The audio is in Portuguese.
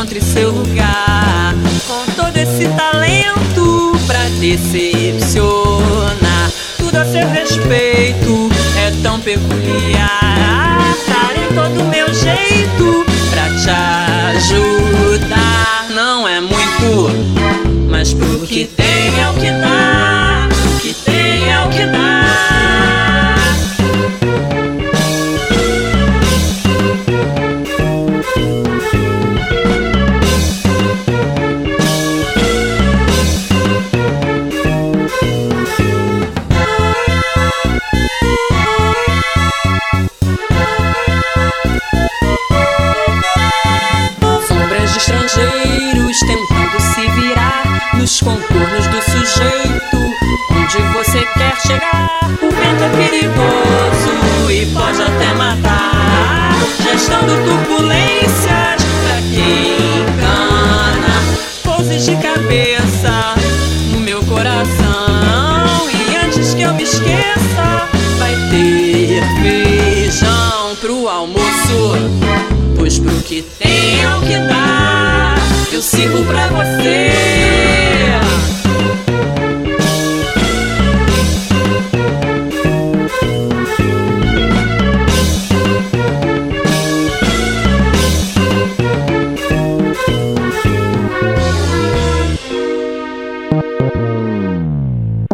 encontre seu lugar. Com todo esse talento pra decepcionar. Tudo a seu respeito é tão peculiar. Darei todo o meu jeito pra te ajudar. Não é muito, mas pro que tem é o que dá. Cabeça no meu coração. E antes que eu me esqueça, vai ter feijão pro almoço. Pois pro que tem é que dá. Eu sigo pra você.